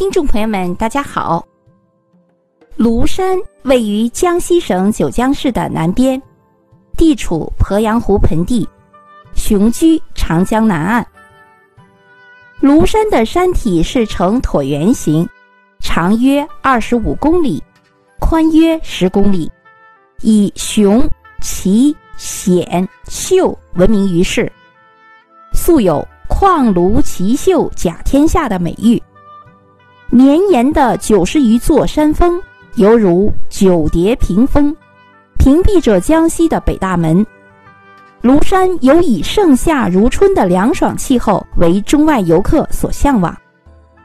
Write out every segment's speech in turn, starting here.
听众朋友们，大家好。庐山位于江西省九江市的南边，地处鄱阳湖盆地，雄居长江南岸。庐山的山体是呈椭圆形，长约二十五公里，宽约十公里，以雄、奇、险、秀闻名于世，素有“旷庐奇秀甲天下”的美誉。绵延的九十余座山峰，犹如九叠屏风，屏蔽着江西的北大门。庐山有以盛夏如春的凉爽气候为中外游客所向往，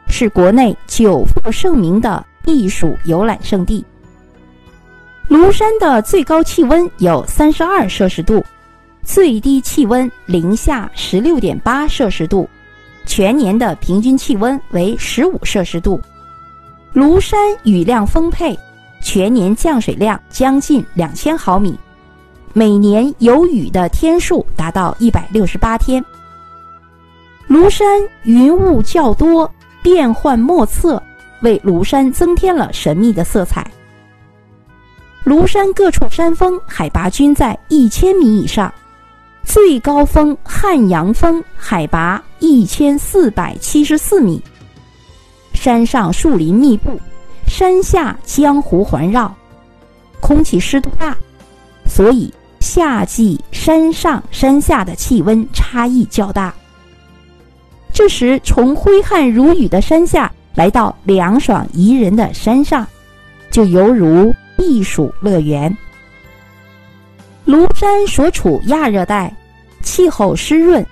是国内久负盛名的避暑游览胜地。庐山的最高气温有三十二摄氏度，最低气温零下十六点八摄氏度。全年的平均气温为十五摄氏度，庐山雨量丰沛，全年降水量将近两千毫米，每年有雨的天数达到一百六十八天。庐山云雾较多，变幻莫测，为庐山增添了神秘的色彩。庐山各处山峰海拔均在一千米以上。最高峰汉阳峰海拔一千四百七十四米，山上树林密布，山下江湖环绕，空气湿度大，所以夏季山上山下的气温差异较大。这时，从挥汗如雨的山下来到凉爽宜人的山上，就犹如避暑乐园。庐山所处亚热带，气候湿润，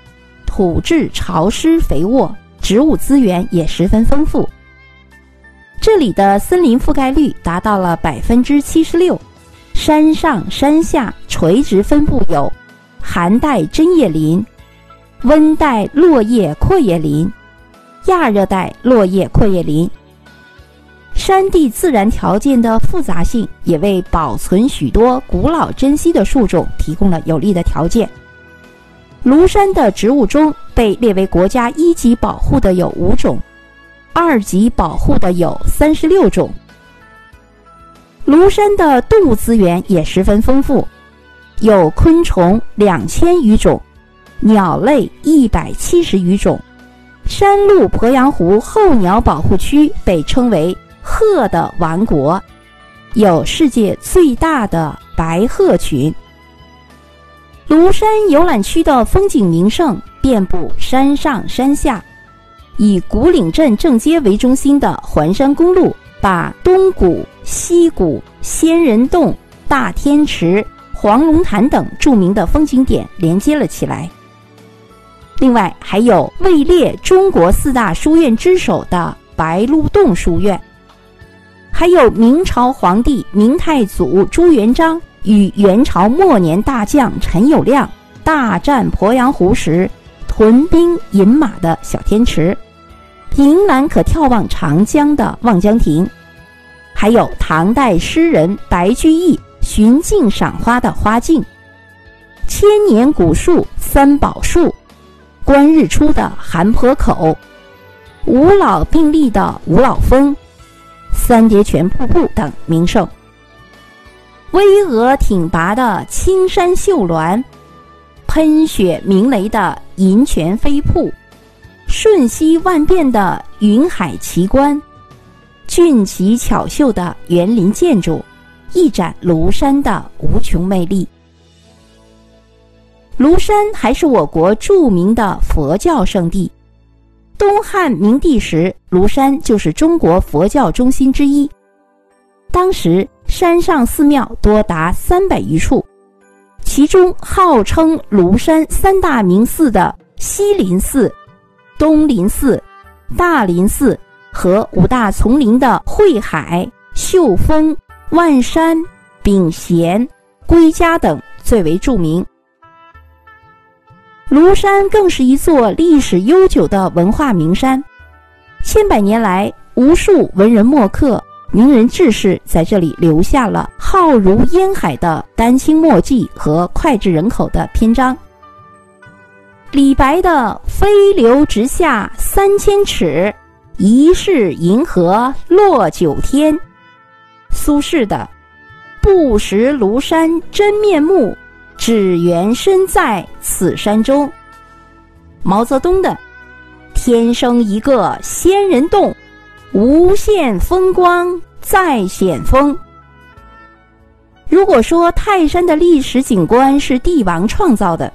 土质潮湿肥沃，植物资源也十分丰富。这里的森林覆盖率达到了百分之七十六，山上山下垂直分布有寒带针叶林、温带落叶阔叶林、亚热带落叶阔叶林。山地自然条件的复杂性，也为保存许多古老珍稀的树种提供了有利的条件。庐山的植物中，被列为国家一级保护的有五种，二级保护的有三十六种。庐山的动物资源也十分丰富，有昆虫两千余种，鸟类一百七十余种。山麓鄱阳湖候鸟保护区被称为。鹤的王国，有世界最大的白鹤群。庐山游览区的风景名胜遍布山上山下，以古岭镇正街为中心的环山公路，把东谷、西谷、仙人洞、大天池、黄龙潭等著名的风景点连接了起来。另外，还有位列中国四大书院之首的白鹿洞书院。还有明朝皇帝明太祖朱元璋与元朝末年大将陈友谅大战鄱阳湖时屯兵饮马的小天池，凭栏可眺望长江的望江亭，还有唐代诗人白居易寻径赏花的花径，千年古树三宝树，观日出的韩坡口，五老并立的五老峰。三叠泉瀑布等名胜，巍峨挺拔的青山秀峦，喷雪鸣雷的银泉飞瀑，瞬息万变的云海奇观，俊奇巧秀的园林建筑，一展庐山的无穷魅力。庐山还是我国著名的佛教圣地。东汉明帝时，庐山就是中国佛教中心之一。当时山上寺庙多达三百余处，其中号称庐山三大名寺的西林寺、东林寺、大林寺和五大丛林的慧海、秀峰、万山、炳贤、归家等最为著名。庐山更是一座历史悠久的文化名山，千百年来，无数文人墨客、名人志士在这里留下了浩如烟海的丹青墨迹和脍炙人口的篇章。李白的“飞流直下三千尺，疑是银河落九天。苏轼的“不识庐山真面目，只缘身在此山中”。毛泽东的“天生一个仙人洞，无限风光在险峰”。如果说泰山的历史景观是帝王创造的，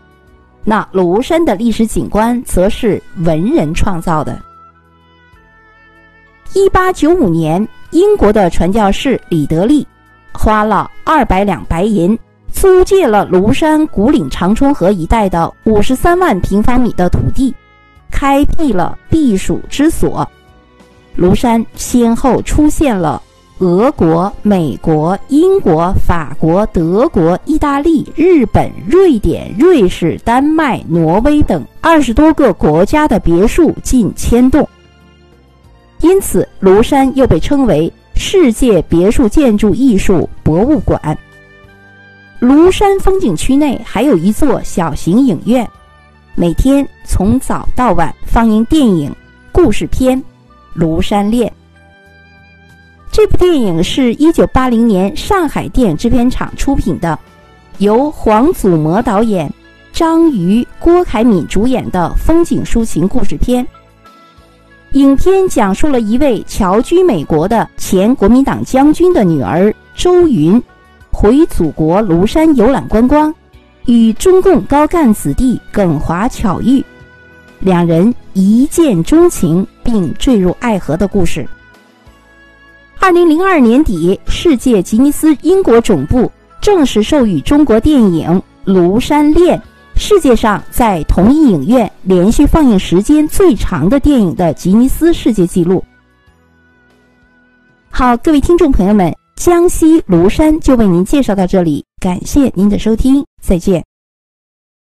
那庐山的历史景观则是文人创造的。一八九五年，英国的传教士李德利花了二百两白银，租借了庐山古岭长春河一带的五十三万平方米的土地，开辟了避暑之所。庐山先后出现了。俄国、美国、英国、法国、德国、意大利、日本、瑞典、瑞士、丹麦、挪威等二十多个国家的别墅近千栋，因此庐山又被称为世界别墅建筑艺术博物馆。庐山风景区内还有一座小型影院，每天从早到晚放映电影、故事片《庐山恋》。这部电影是一九八零年上海电影制片厂出品的，由黄祖模导演、张瑜、郭凯敏主演的风景抒情故事片。影片讲述了一位侨居美国的前国民党将军的女儿周云，回祖国庐山游览观光，与中共高干子弟耿华巧遇，两人一见钟情并坠入爱河的故事。二零零二年底，世界吉尼斯英国总部正式授予中国电影《庐山恋》世界上在同一影院连续放映时间最长的电影的吉尼斯世界纪录。好，各位听众朋友们，江西庐山就为您介绍到这里，感谢您的收听，再见。